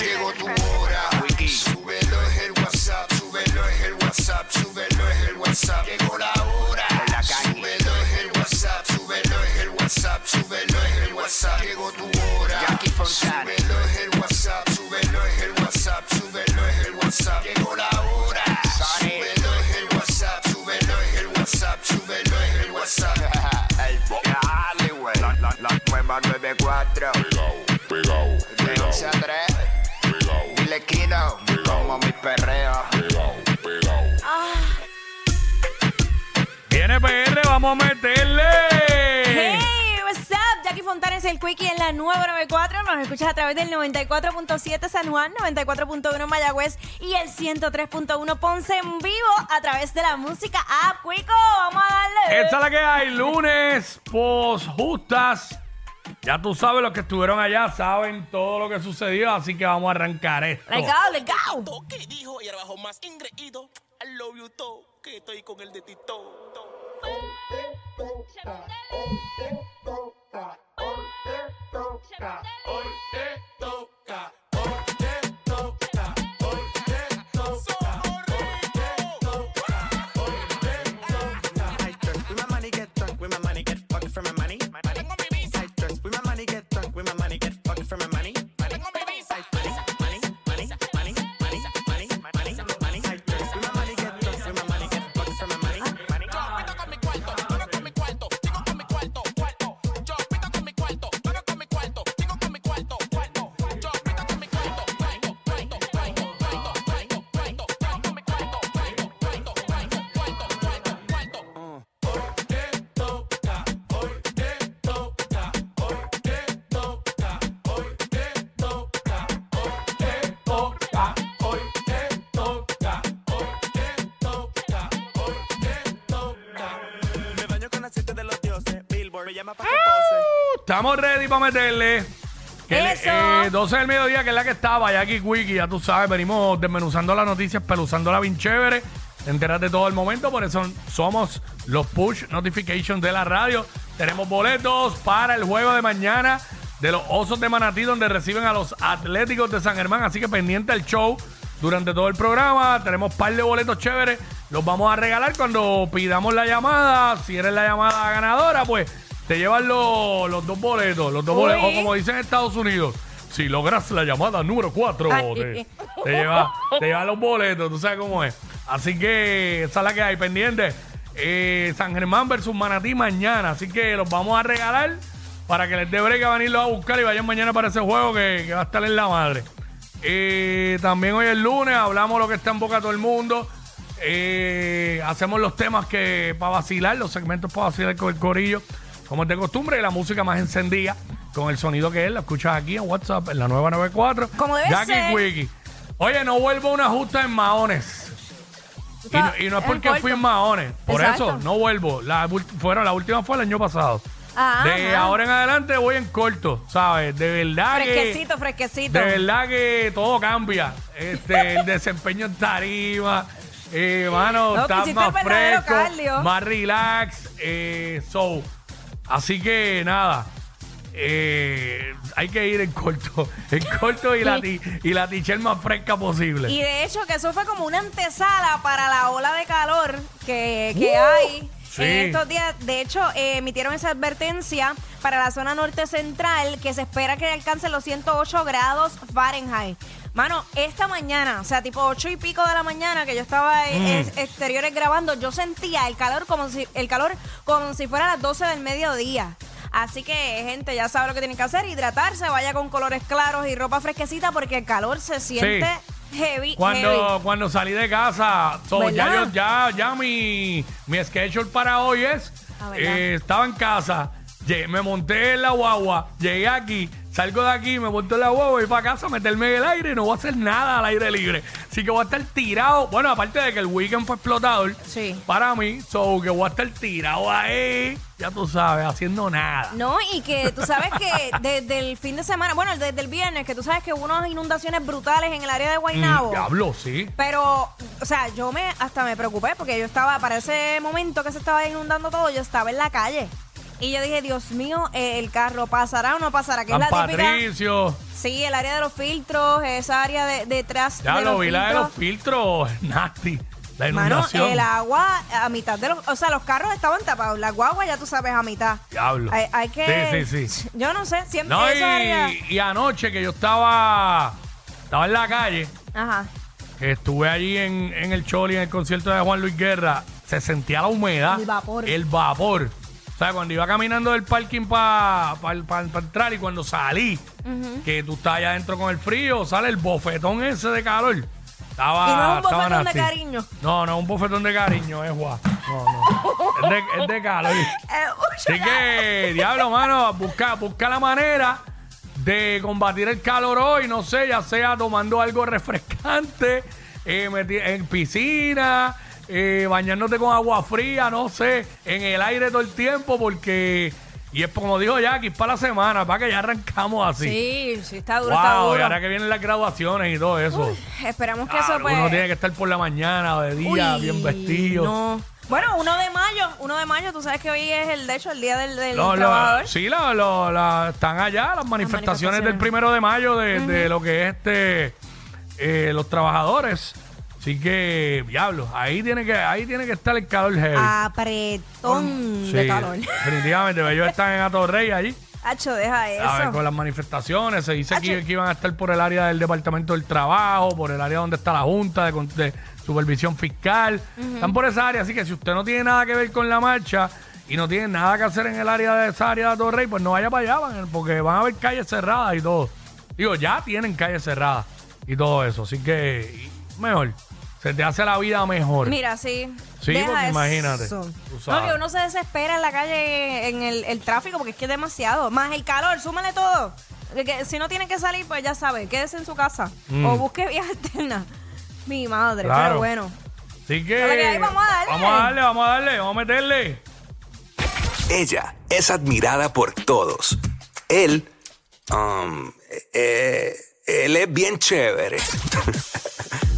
Llegó tu hora. Súbelo es el WhatsApp, súbelo es el WhatsApp, súbelo es el WhatsApp. Llegó la hora. Súbelo es el WhatsApp, súbelo es el WhatsApp, súbelo es el WhatsApp. Llegó tu hora. Súbelo es el WhatsApp, súbelo es el WhatsApp, súbelo es el WhatsApp. Llegó la hora. Súbelo es el WhatsApp, súbelo es el WhatsApp, súbelo es el WhatsApp. Güey. La, la, la nueva 94. Pegao, pegao, De 11 a 3. Dile Kino. Como mi perreo. Viene PR, vamos a meterle. Hey, what's up? Jackie Fontanes, el Quickie en la nueva 94. Nos escuchas a través del 94.7 San Juan, 94.1 Mayagüez y el 103.1 Ponce en vivo a través de la música App Quico. Vamos a darle. Esta es la que hay, lunes, post justas. Ya tú sabes, los que estuvieron allá saben todo lo que sucedió, así que vamos a arrancar esto. Let's go, let's go. Tito que dijo y ahora bajo más ingreído. I love you todo, que estoy con el de Tito. I me llama para que pose. Estamos ready para meterle. Que le- Eso. eh, 12 del mediodía, que es la que estaba, Jackie Wiki, ya tú sabes, venimos desmenuzando las noticias, peluzándola bien chévere. Te enteras de todo el momento, por eso somos los push notifications de la radio. Tenemos boletos para el juego de mañana de los Osos de Manatí, donde reciben a los Atléticos de San Germán. Así que pendiente el show durante todo el programa. Tenemos par de boletos chéveres. Los vamos a regalar cuando pidamos la llamada. Si eres la llamada ganadora, pues te llevan los, los dos boletos. Los dos Uy. boletos. O como dicen en Estados Unidos, si logras la llamada número 4, Ay. te, te lleva, te lleva los boletos. Tú sabes cómo es. Así que esa es la que hay pendiente. Eh, San Germán versus Manatí mañana. Así que los vamos a regalar para que les dé break a venirlos a buscar y vayan mañana para ese juego que, que va a estar en la madre. Eh, también hoy es lunes, hablamos lo que está en boca todo el mundo. Eh, hacemos los temas que para vacilar, los segmentos para vacilar con el corillo, como es de costumbre, la música más encendida, con el sonido que es, la escuchas aquí en WhatsApp, en la 994. Como debe Jackie ser. Quickie. Oye, no vuelvo a una justa en Mahones. Y no, y no es porque fui en Mahones, por Exacto. eso no vuelvo. La, fueron, la última fue el año pasado. Ah, de ajá. ahora en adelante voy en corto, ¿sabes? De verdad que. Fresquecito, fresquecito. De verdad que todo cambia. Este, el desempeño en tarima. Eh, mano, No, estás hiciste más fresco, cardio. más relax. Eh, so, así que nada. eh, hay que ir en corto. En corto y la, ti- y la tichel más fresca posible. Y de hecho que eso fue como una antesala para la ola de calor que, que hay Uh, sí. en estos días. De hecho, eh, emitieron esa advertencia para la zona norte central que se espera que alcance los 108 grados Fahrenheit. Mano, esta mañana, o sea, tipo 8 y pico de la mañana que yo estaba en Mm. ex- exteriores grabando, yo sentía el calor como si el calor como si fuera las 12 del mediodía. Así que, gente, ya sabe lo que tienen que hacer, hidratarse, vaya con colores claros y ropa fresquecita porque el calor se siente heavy, heavy. Cuando, cuando salí de casa, so, ya, yo, ya, ya mi, mi schedule para hoy es, Ah, eh, estaba en casa, me monté en la guagua, llegué aquí, salgo de aquí, me monto en la guagua y para casa, meterme en el aire y no voy a hacer nada al aire libre. Así que voy a estar tirado, bueno, aparte de que el weekend fue explotador Sí. para mí, so que voy a estar tirado ahí, ya tú sabes, haciendo nada. No, y que tú sabes que desde el fin de semana, bueno, desde el viernes, que tú sabes que hubo unas inundaciones brutales en el área de Guaynabo. diablo, sí. Pero, o sea, yo me hasta me preocupé porque yo estaba, para ese momento que se estaba inundando todo, yo estaba en la calle. Y yo dije, Dios mío, eh, el carro pasará o no pasará, que San es la típica. Patricio. Sí, el área de los filtros, esa área de, detrás Ya de lo los vi, la de los filtros. Nasty. La Mano, inundación. el agua a mitad de los, o sea, los carros estaban tapados, la guagua ya tú sabes a mitad. Diablo. Hay, hay que, Sí, sí, sí. Yo no sé, siempre No, área. y, y anoche que yo estaba, estaba en la calle, Ajá. que estuve allí en, en el Choli, en el concierto de Juan Luis Guerra, se sentía la humedad. El vapor. El vapor. O sea, cuando iba caminando del parking para entrar y cuando salí, que tú estás allá adentro con el frío, sale el bofetón ese de calor. Estaba, Y no es un bofetón de cariño. No, no es un bofetón de cariño, es guau. No, no. es, de, es de calor. Eh, Así que, diablo, mano, busca, busca la manera de combatir el calor hoy, no sé, ya sea tomando algo refrescante, eh, en piscina, eh, bañándote con agua fría, no sé, en el aire todo el tiempo, porque, y es como dijo Jackie, para la semana, para que ya arrancamos así. Sí, sí, está duro, está y ahora que vienen las graduaciones y todo eso. Esperamos que Ah, eso pues. Uno tiene que estar por la mañana o de día, Uy, bien vestido. No. Bueno, 1 de mayo, 1 de mayo, tú sabes que hoy es el, de hecho, el día del, del Lo- lo- sí, lo- lo- la- están allá las manifestaciones, del manifestaciones. primero de mayo de, de lo que es este eh, los trabajadores. Así que, diablo, ahí tiene que, ahí tiene que estar el calor heavy. Apretón Sí, de calor. Definitivamente, ellos están en Atorrey allí. Hacho, deja A ver, eso. con las manifestaciones. Se dice que, que iban a estar por el área del Departamento del Trabajo, por el área donde está la Junta de, Supervisión Fiscal. Están por esa área, así que si usted no tiene nada que ver con la marcha y no tiene nada que hacer en el área de esa área de Torrey, pues no vaya para allá, porque van a haber calles cerradas y todo. Digo, ya tienen calles cerradas y todo eso, así que mejor. Se te hace la vida mejor. Mira, sí. Sí, Deja porque eso. imagínate, tú No, que uno se desespera en la calle, en el, el tráfico, porque es que es demasiado. Más el calor, súmale todo. Que- que si no tiene que salir, pues ya sabe, quédese en su casa. Mm. O busque vías alternas. Mi madre, Claro. pero bueno. Así que. Dale, que ahí vamos a darle. Vamos a darle, vamos a darle, vamos a meterle. Ella es admirada por todos. Él, um, eh, él es bien chévere.